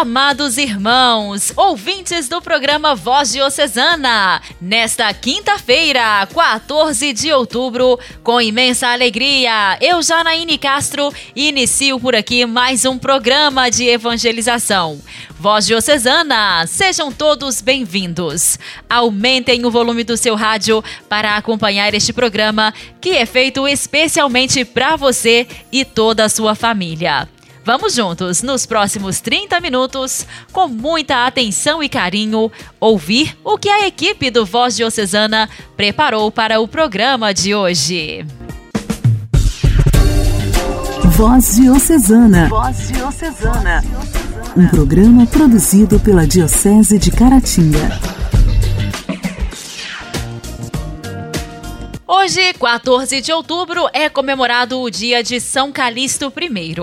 Amados irmãos, ouvintes do programa Voz Diocesana, nesta quinta-feira, 14 de outubro, com imensa alegria, eu, Janaíne Castro, inicio por aqui mais um programa de evangelização. Voz Diocesana, sejam todos bem-vindos. Aumentem o volume do seu rádio para acompanhar este programa que é feito especialmente para você e toda a sua família. Vamos juntos, nos próximos 30 minutos, com muita atenção e carinho, ouvir o que a equipe do Voz Diocesana preparou para o programa de hoje. Voz Diocesana. Voz Diocesana. Um programa produzido pela Diocese de Caratinga. Hoje, 14 de outubro, é comemorado o dia de São Calixto I.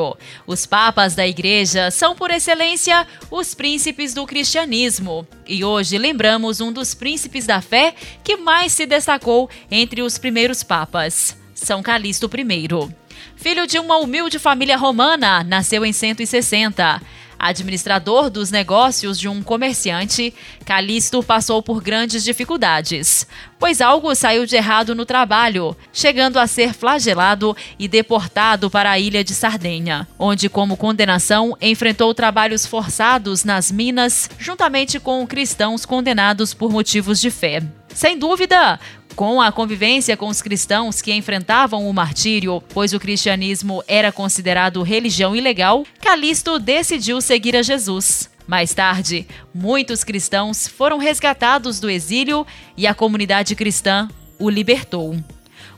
Os papas da Igreja são, por excelência, os príncipes do cristianismo. E hoje lembramos um dos príncipes da fé que mais se destacou entre os primeiros papas, São Calixto I. Filho de uma humilde família romana, nasceu em 160. Administrador dos negócios de um comerciante, Calixto passou por grandes dificuldades, pois algo saiu de errado no trabalho, chegando a ser flagelado e deportado para a ilha de Sardenha, onde, como condenação, enfrentou trabalhos forçados nas minas, juntamente com cristãos condenados por motivos de fé. Sem dúvida, com a convivência com os cristãos que enfrentavam o martírio, pois o cristianismo era considerado religião ilegal, Calixto decidiu seguir a Jesus. Mais tarde, muitos cristãos foram resgatados do exílio e a comunidade cristã o libertou.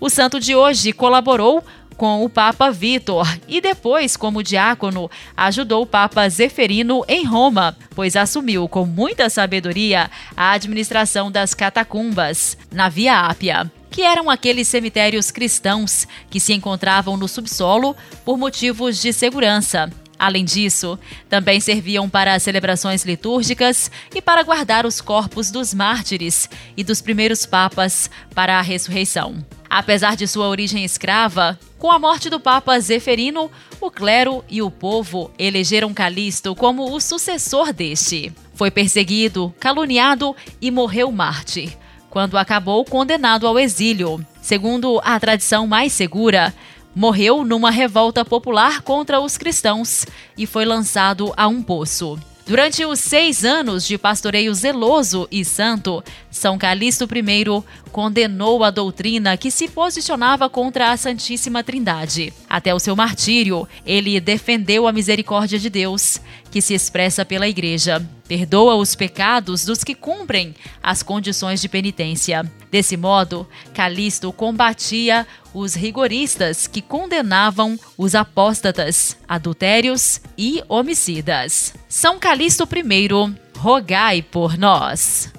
O santo de hoje colaborou com o Papa Vitor e depois, como diácono, ajudou o Papa Zeferino em Roma, pois assumiu com muita sabedoria a administração das catacumbas na Via Ápia que eram aqueles cemitérios cristãos que se encontravam no subsolo por motivos de segurança. Além disso, também serviam para celebrações litúrgicas e para guardar os corpos dos mártires e dos primeiros papas para a ressurreição. Apesar de sua origem escrava, com a morte do Papa Zeferino, o clero e o povo elegeram Calixto como o sucessor deste. Foi perseguido, caluniado e morreu mártir, quando acabou condenado ao exílio. Segundo a tradição mais segura, morreu numa revolta popular contra os cristãos e foi lançado a um poço. Durante os seis anos de pastoreio zeloso e santo, São Calixto I condenou a doutrina que se posicionava contra a Santíssima Trindade. Até o seu martírio, ele defendeu a misericórdia de Deus, que se expressa pela Igreja. Perdoa os pecados dos que cumprem as condições de penitência. Desse modo, Calixto combatia os rigoristas que condenavam os apóstatas, adultérios e homicidas. São Calixto I, rogai por nós.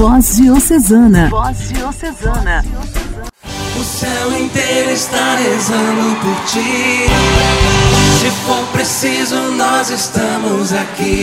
Voz Diocesana. Voz Diocesana. O céu inteiro está rezando por ti. Se for preciso, nós estamos aqui.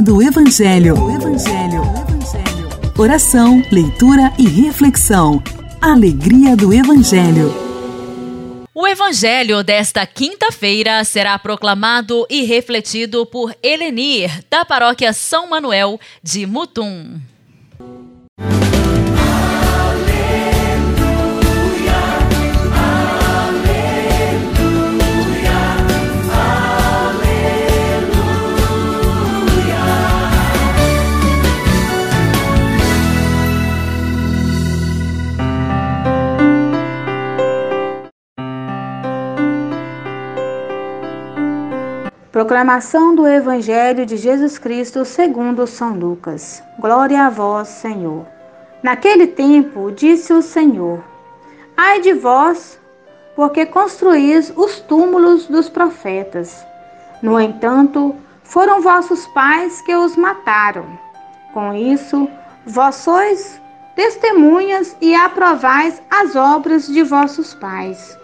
Do Evangelho. Evangelho. Oração, leitura e reflexão. Alegria do Evangelho. O evangelho desta quinta-feira será proclamado e refletido por Helenir, da paróquia São Manuel de Mutum. Proclamação do Evangelho de Jesus Cristo segundo São Lucas. Glória a vós, Senhor. Naquele tempo disse o Senhor: Ai de vós, porque construís os túmulos dos profetas. No entanto, foram vossos pais que os mataram. Com isso, vós sois testemunhas e aprovais as obras de vossos pais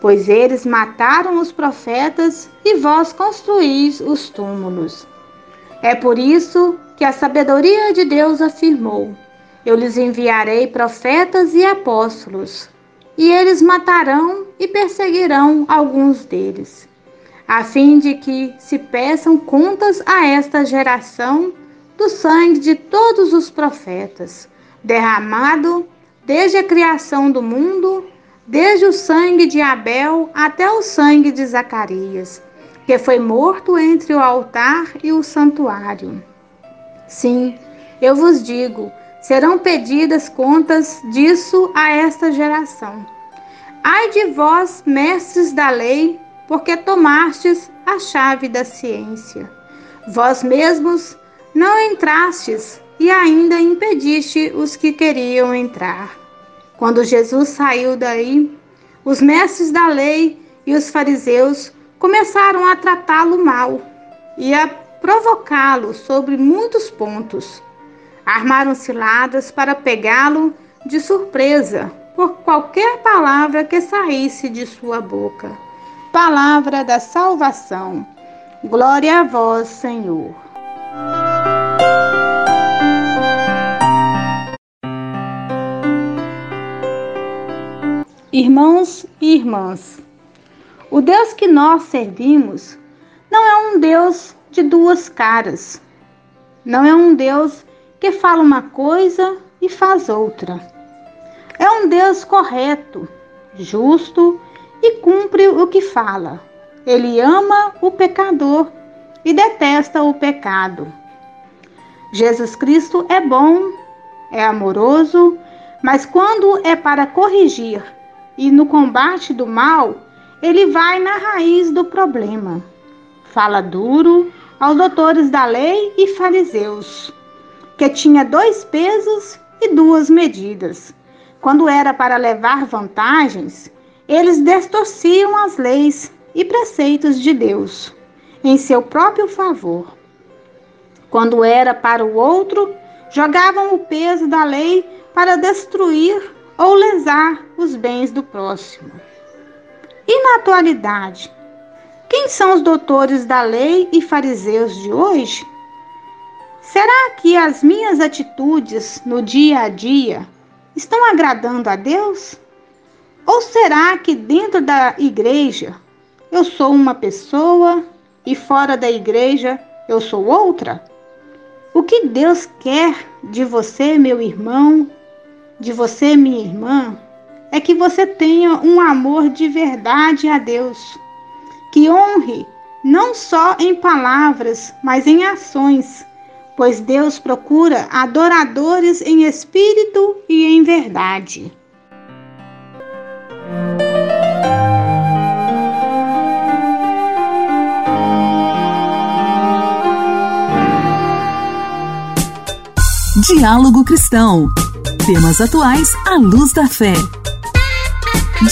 pois eles mataram os profetas e vós construís os túmulos. É por isso que a sabedoria de Deus afirmou: Eu lhes enviarei profetas e apóstolos, e eles matarão e perseguirão alguns deles, a fim de que se peçam contas a esta geração do sangue de todos os profetas, derramado desde a criação do mundo desde o sangue de Abel até o sangue de Zacarias, que foi morto entre o altar e o santuário. Sim, eu vos digo, serão pedidas contas disso a esta geração. Ai de vós, mestres da lei, porque tomastes a chave da ciência. Vós mesmos não entrastes e ainda impediste os que queriam entrar. Quando Jesus saiu daí, os mestres da lei e os fariseus começaram a tratá-lo mal e a provocá-lo sobre muitos pontos. Armaram ciladas para pegá-lo de surpresa por qualquer palavra que saísse de sua boca. Palavra da salvação. Glória a vós, Senhor. Irmãos e irmãs, o Deus que nós servimos não é um Deus de duas caras. Não é um Deus que fala uma coisa e faz outra. É um Deus correto, justo e cumpre o que fala. Ele ama o pecador e detesta o pecado. Jesus Cristo é bom, é amoroso, mas quando é para corrigir e no combate do mal, ele vai na raiz do problema. Fala duro aos doutores da lei e fariseus, que tinha dois pesos e duas medidas. Quando era para levar vantagens, eles distorciam as leis e preceitos de Deus em seu próprio favor. Quando era para o outro, jogavam o peso da lei para destruir ou lesar os bens do próximo. E na atualidade, quem são os doutores da lei e fariseus de hoje? Será que as minhas atitudes no dia a dia estão agradando a Deus? Ou será que dentro da igreja eu sou uma pessoa e fora da igreja eu sou outra? O que Deus quer de você, meu irmão, de você, minha irmã, é que você tenha um amor de verdade a Deus, que honre não só em palavras, mas em ações, pois Deus procura adoradores em espírito e em verdade. Diálogo Cristão. Temas atuais à luz da fé.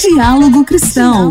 Diálogo Cristão.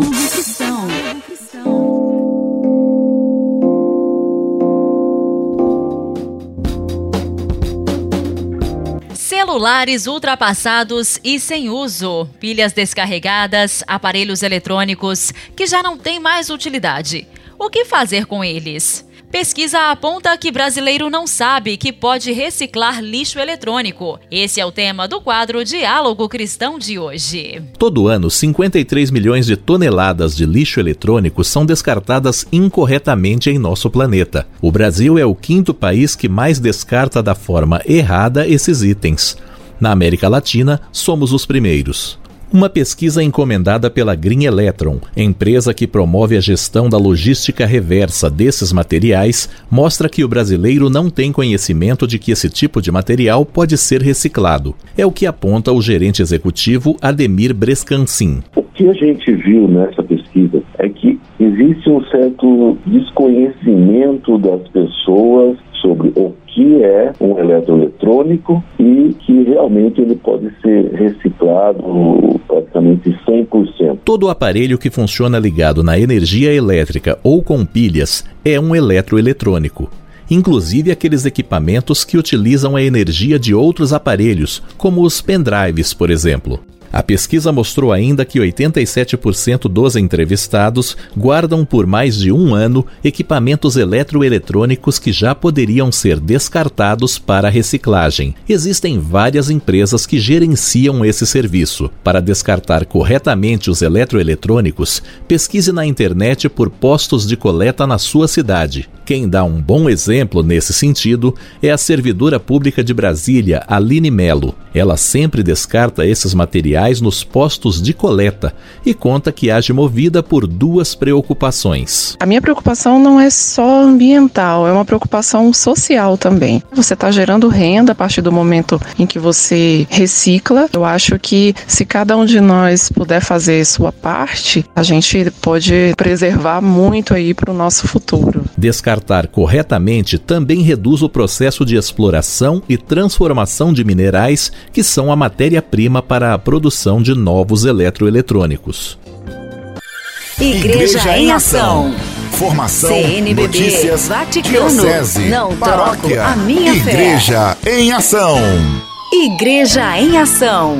Celulares ultrapassados e sem uso, pilhas descarregadas, aparelhos eletrônicos que já não têm mais utilidade. O que fazer com eles? Pesquisa aponta que brasileiro não sabe que pode reciclar lixo eletrônico. Esse é o tema do quadro Diálogo Cristão de hoje. Todo ano, 53 milhões de toneladas de lixo eletrônico são descartadas incorretamente em nosso planeta. O Brasil é o quinto país que mais descarta da forma errada esses itens. Na América Latina, somos os primeiros. Uma pesquisa encomendada pela Green Electron, empresa que promove a gestão da logística reversa desses materiais, mostra que o brasileiro não tem conhecimento de que esse tipo de material pode ser reciclado. É o que aponta o gerente executivo Ademir Brescancin. O que a gente viu nessa pesquisa é que existe um certo desconhecimento das pessoas sobre o que é um eletroeletrônico e que realmente ele pode ser reciclado praticamente 100%. Todo aparelho que funciona ligado na energia elétrica ou com pilhas é um eletroeletrônico inclusive aqueles equipamentos que utilizam a energia de outros aparelhos, como os pendrives, por exemplo. A pesquisa mostrou ainda que 87% dos entrevistados guardam por mais de um ano equipamentos eletroeletrônicos que já poderiam ser descartados para reciclagem. Existem várias empresas que gerenciam esse serviço. Para descartar corretamente os eletroeletrônicos, pesquise na internet por postos de coleta na sua cidade. Quem dá um bom exemplo nesse sentido é a servidora pública de Brasília, Aline Melo. Ela sempre descarta esses materiais nos postos de coleta e conta que age movida por duas preocupações. A minha preocupação não é só ambiental, é uma preocupação social também. Você está gerando renda a partir do momento em que você recicla. Eu acho que se cada um de nós puder fazer sua parte, a gente pode preservar muito aí para o nosso futuro. Descartar descartar corretamente também reduz o processo de exploração e transformação de minerais, que são a matéria-prima para a produção de novos eletroeletrônicos. Igreja, Igreja em Ação. Formação, CNBB, notícias, Vaticano, diocese, não paróquia, a minha Igreja fé. em Ação. Igreja em Ação.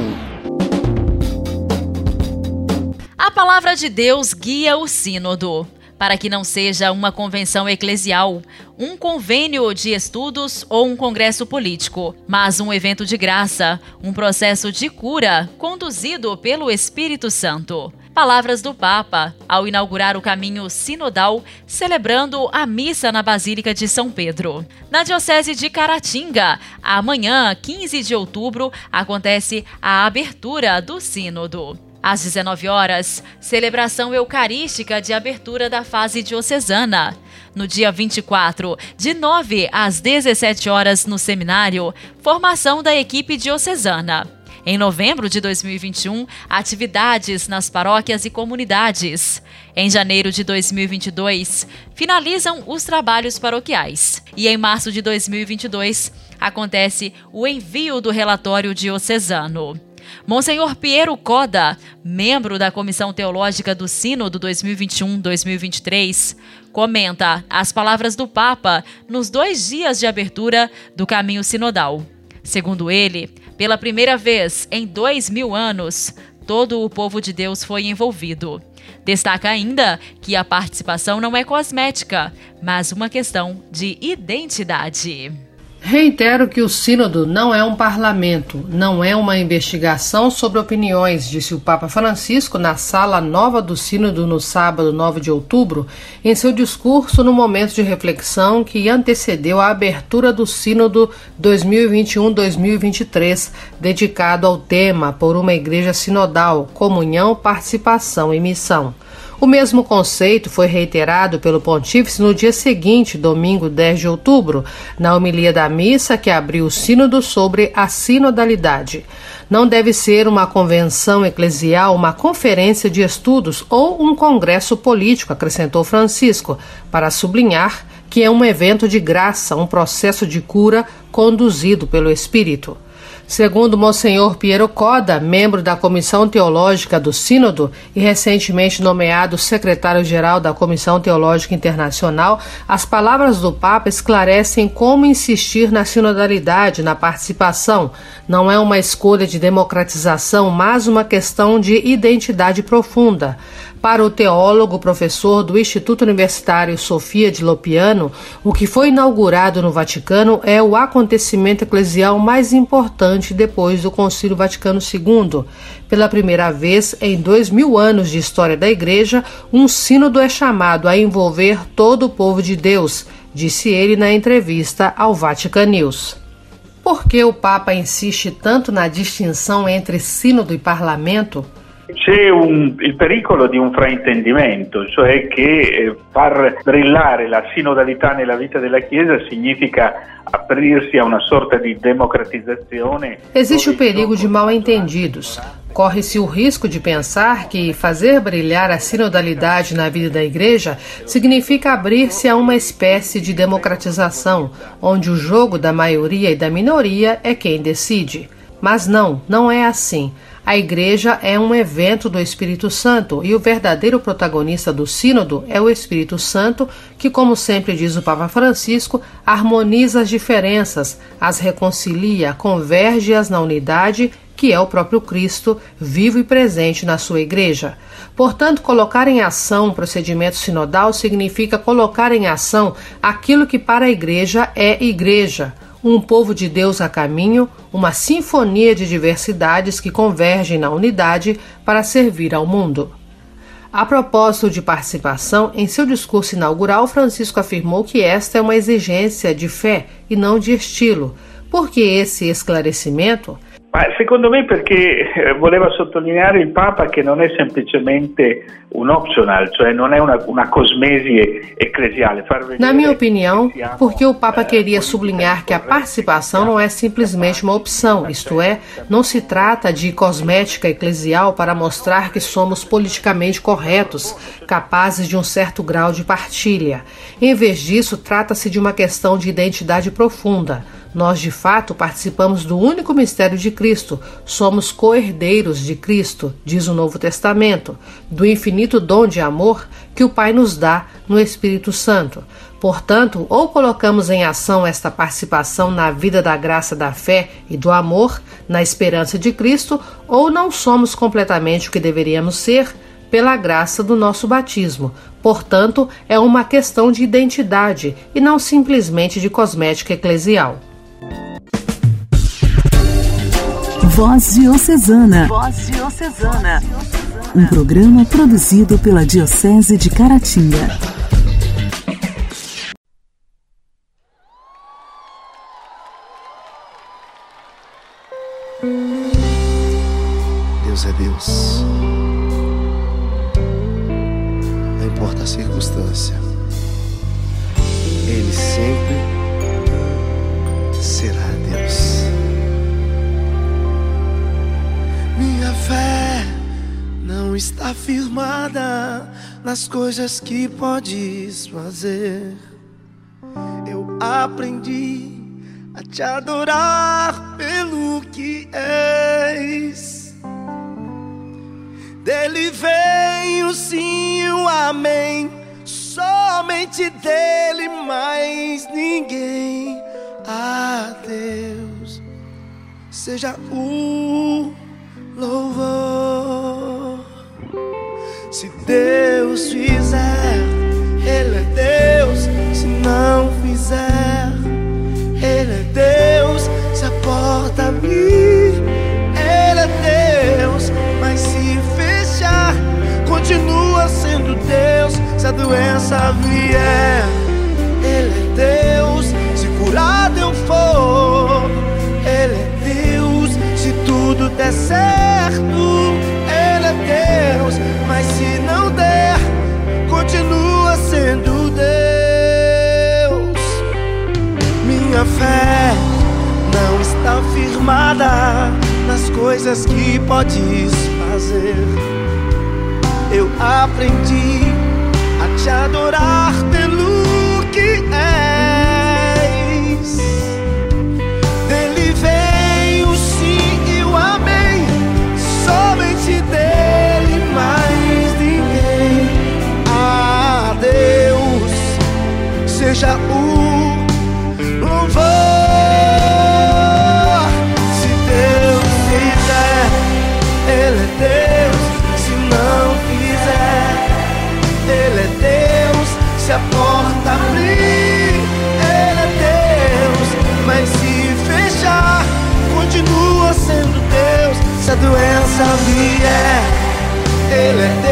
A palavra de Deus guia o sínodo para que não seja uma convenção eclesial, um convênio de estudos ou um congresso político, mas um evento de graça, um processo de cura conduzido pelo Espírito Santo. Palavras do Papa ao inaugurar o caminho sinodal, celebrando a missa na Basílica de São Pedro. Na Diocese de Caratinga, amanhã, 15 de outubro, acontece a abertura do Sínodo. Às 19 horas, celebração eucarística de abertura da fase diocesana. No dia 24, de 9 às 17 horas no seminário, formação da equipe diocesana. Em novembro de 2021, atividades nas paróquias e comunidades. Em janeiro de 2022, finalizam os trabalhos paroquiais. E em março de 2022, acontece o envio do relatório diocesano. Monsenhor Piero Coda, membro da Comissão Teológica do Sínodo 2021-2023, comenta as palavras do Papa nos dois dias de abertura do caminho sinodal. Segundo ele, pela primeira vez em dois mil anos, todo o povo de Deus foi envolvido. Destaca ainda que a participação não é cosmética, mas uma questão de identidade. Reitero que o Sínodo não é um parlamento, não é uma investigação sobre opiniões, disse o Papa Francisco na sala nova do Sínodo no sábado 9 de outubro, em seu discurso no momento de reflexão que antecedeu a abertura do Sínodo 2021-2023, dedicado ao tema Por uma Igreja Sinodal, Comunhão, Participação e Missão. O mesmo conceito foi reiterado pelo Pontífice no dia seguinte, domingo 10 de outubro, na homilia da missa que abriu o Sínodo sobre a sinodalidade. Não deve ser uma convenção eclesial, uma conferência de estudos ou um congresso político, acrescentou Francisco, para sublinhar que é um evento de graça, um processo de cura conduzido pelo Espírito. Segundo Monsenhor Piero Coda, membro da Comissão Teológica do Sínodo e recentemente nomeado secretário-geral da Comissão Teológica Internacional, as palavras do Papa esclarecem como insistir na sinodalidade, na participação. Não é uma escolha de democratização, mas uma questão de identidade profunda. Para o teólogo professor do Instituto Universitário Sofia de Lopiano, o que foi inaugurado no Vaticano é o acontecimento eclesial mais importante depois do Concílio Vaticano II. Pela primeira vez em dois mil anos de história da Igreja, um sínodo é chamado a envolver todo o povo de Deus, disse ele na entrevista ao Vatican News. Por que o Papa insiste tanto na distinção entre sínodo e parlamento? C'è un, il pericolo di un fraintendimento, cioè che eh, far brillare la sinodalità nella vita della Chiesa significa aprirsi a una sorta di democratizzazione. Existe o perigo de mal entendidos. Corre-se o risco de pensar que fazer brilhar a sinodalidade na vida da igreja significa abrir-se a uma espécie de democratização, onde o jogo da maioria e da minoria é quem decide. Mas não, não é assim. A igreja é um evento do Espírito Santo e o verdadeiro protagonista do Sínodo é o Espírito Santo, que, como sempre diz o Papa Francisco, harmoniza as diferenças, as reconcilia, converge-as na unidade que é o próprio Cristo, vivo e presente na sua igreja. Portanto, colocar em ação um procedimento sinodal significa colocar em ação aquilo que para a igreja é igreja um povo de Deus a caminho, uma sinfonia de diversidades que convergem na unidade para servir ao mundo. A propósito de participação, em seu discurso inaugural, Francisco afirmou que esta é uma exigência de fé e não de estilo, porque esse esclarecimento Ma secondo me perché eh, voleva sottolineare il Papa che non è semplicemente un optional, cioè non è una, una cosmesi eclesiale. Na minha opinião, porque o Papa queria sublinhar que a participação não é simplesmente uma opção, isto é, não se trata de cosmética eclesial para mostrar que somos politicamente corretos, capazes de um certo grau de partilha. Em vez disso, trata-se de uma questão de identidade profunda nós, de fato, participamos do único mistério de Cristo, somos co-herdeiros de Cristo, diz o Novo Testamento, do infinito dom de amor que o Pai nos dá no Espírito Santo. Portanto, ou colocamos em ação esta participação na vida da graça da fé e do amor, na esperança de Cristo, ou não somos completamente o que deveríamos ser pela graça do nosso batismo. Portanto, é uma questão de identidade e não simplesmente de cosmética eclesial. Voz Diocesana. Voz Diocesana. Um programa produzido pela Diocese de Caratinga. Deus é Deus. Não importa a circunstância. Ele sempre será Deus. Minha fé não está firmada nas coisas que podes fazer. Eu aprendi a te adorar pelo que és. Dele vem o sim o amém. Somente dele, mais ninguém. A Deus seja o louvor. Se Deus fizer, Ele é Deus. Se não fizer, Ele é Deus. Se a porta abrir, Ele é Deus. Mas se fechar, continua sendo Deus. Se a doença vier, certo, Ele é Deus. Mas se não der, continua sendo Deus. Minha fé não está firmada nas coisas que podes fazer. Eu aprendi a te adorar pelo seja o louvor. Se Deus fizer, Ele é Deus. Se não fizer, Ele é Deus. Se a porta abrir, Ele é Deus. Mas se fechar, continua sendo Deus. Se a doença vier, Ele é Deus.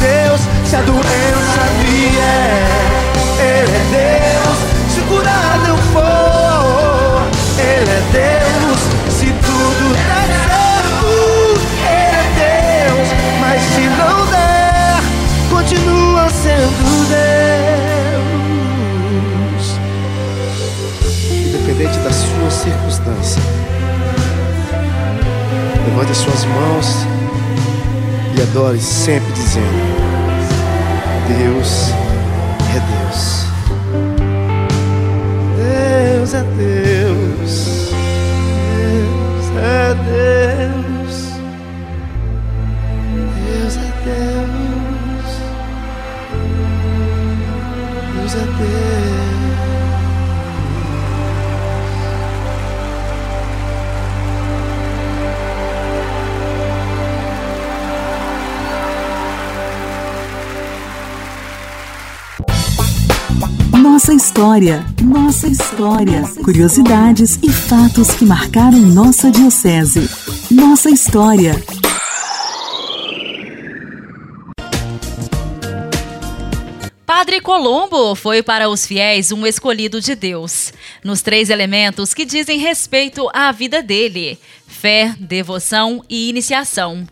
Deus. Se a doença vier, Ele é Deus. Se curado eu for, Ele é Deus. Se tudo der certo, Ele é Deus. Mas se não der, continua sendo Deus. Independente da sua circunstância, levante as suas mãos e adore sempre dizendo: Deus é Deus. Deus é Deus. Deus é. Deus Nossa história, nossa história. Curiosidades e fatos que marcaram nossa diocese. Nossa história. Padre Colombo foi para os fiéis um escolhido de Deus, nos três elementos que dizem respeito à vida dele: fé, devoção e iniciação.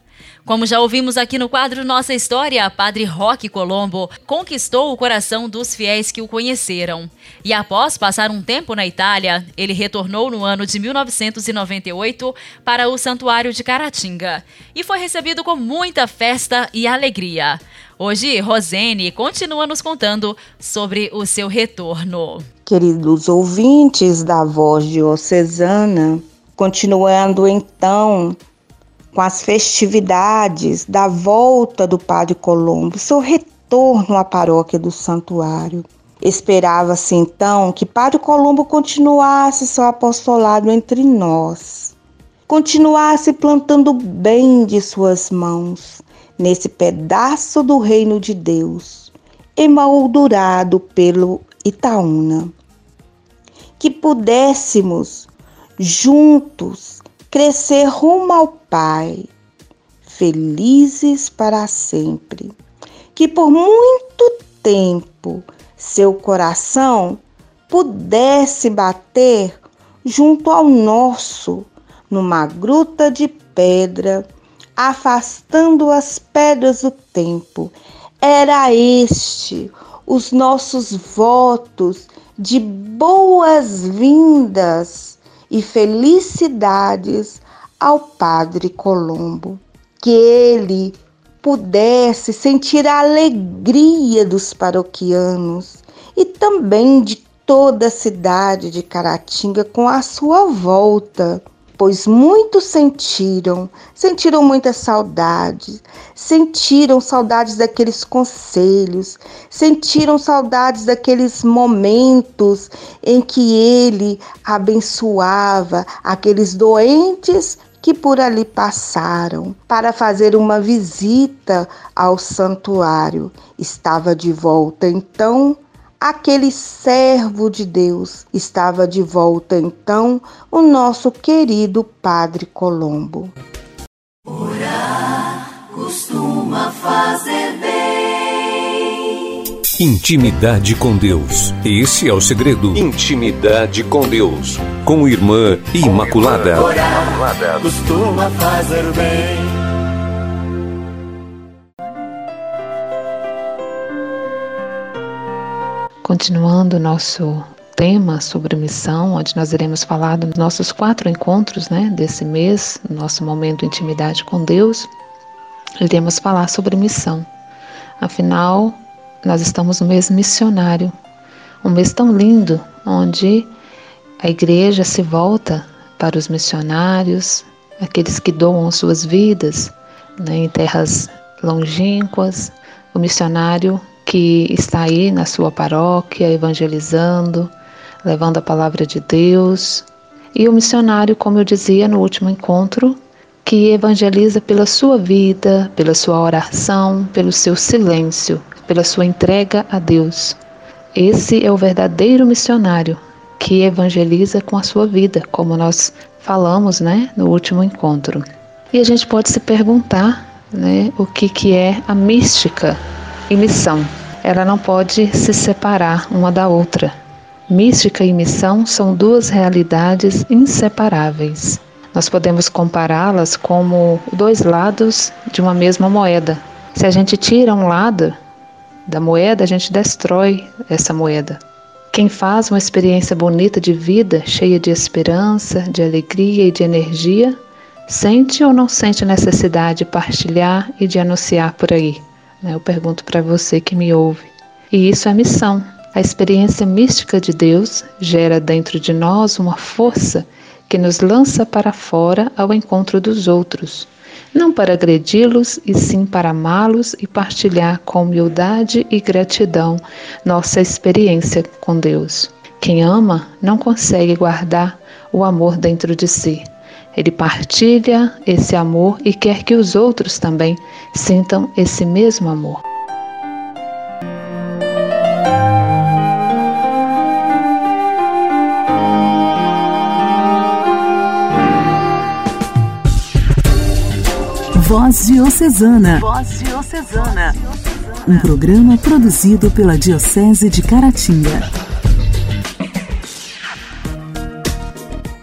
Como já ouvimos aqui no quadro Nossa História, Padre Roque Colombo conquistou o coração dos fiéis que o conheceram. E após passar um tempo na Itália, ele retornou no ano de 1998 para o Santuário de Caratinga e foi recebido com muita festa e alegria. Hoje, Rosene continua nos contando sobre o seu retorno. Queridos ouvintes da voz diocesana, continuando então com as festividades da volta do Padre Colombo, seu retorno à paróquia do Santuário. Esperava-se então que Padre Colombo continuasse seu apostolado entre nós, continuasse plantando bem de suas mãos nesse pedaço do reino de Deus, emoldurado pelo Itaúna. Que pudéssemos juntos crescer rumo ao Pai, felizes para sempre. Que por muito tempo seu coração pudesse bater junto ao nosso, numa gruta de pedra, afastando as pedras do tempo. Era este os nossos votos de boas-vindas e felicidades ao Padre Colombo, que ele pudesse sentir a alegria dos paroquianos e também de toda a cidade de Caratinga com a sua volta pois muitos sentiram, sentiram muita saudade, sentiram saudades daqueles conselhos, sentiram saudades daqueles momentos em que ele abençoava aqueles doentes que por ali passaram para fazer uma visita ao santuário. Estava de volta então aquele servo de Deus. Estava de volta então o nosso querido Padre Colombo. Orar costuma fazer bem. Intimidade com Deus. Esse é o segredo. Intimidade com Deus. Com Irmã Imaculada. Orar costuma fazer bem. Continuando o nosso tema sobre missão, onde nós iremos falar dos nossos quatro encontros né, desse mês, nosso momento de intimidade com Deus, iremos falar sobre missão. Afinal, nós estamos no mês missionário, um mês tão lindo, onde a igreja se volta para os missionários, aqueles que doam suas vidas né, em terras longínquas, o missionário que está aí na sua paróquia evangelizando, levando a palavra de Deus, e o missionário, como eu dizia no último encontro, que evangeliza pela sua vida, pela sua oração, pelo seu silêncio, pela sua entrega a Deus. Esse é o verdadeiro missionário que evangeliza com a sua vida, como nós falamos, né, no último encontro. E a gente pode se perguntar, né, o que que é a mística e missão. Ela não pode se separar uma da outra. Mística e missão são duas realidades inseparáveis. Nós podemos compará-las como dois lados de uma mesma moeda. Se a gente tira um lado da moeda, a gente destrói essa moeda. Quem faz uma experiência bonita de vida, cheia de esperança, de alegria e de energia, sente ou não sente necessidade de partilhar e de anunciar por aí? Né? Eu pergunto para você que me ouve. E isso é missão. A experiência mística de Deus gera dentro de nós uma força que nos lança para fora ao encontro dos outros, não para agredi-los, e sim para amá-los e partilhar com humildade e gratidão nossa experiência com Deus. Quem ama não consegue guardar o amor dentro de si. Ele partilha esse amor e quer que os outros também sintam esse mesmo amor. Voz Diocesana. Voz Diocesana. Um programa produzido pela Diocese de Caratinga.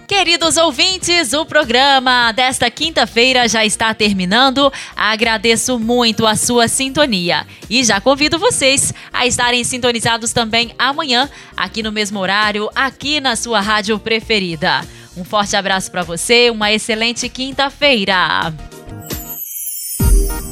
Queridos ouvintes, o programa desta quinta-feira já está terminando. Agradeço muito a sua sintonia e já convido vocês a estarem sintonizados também amanhã, aqui no mesmo horário, aqui na sua rádio preferida. Um forte abraço para você, uma excelente quinta-feira.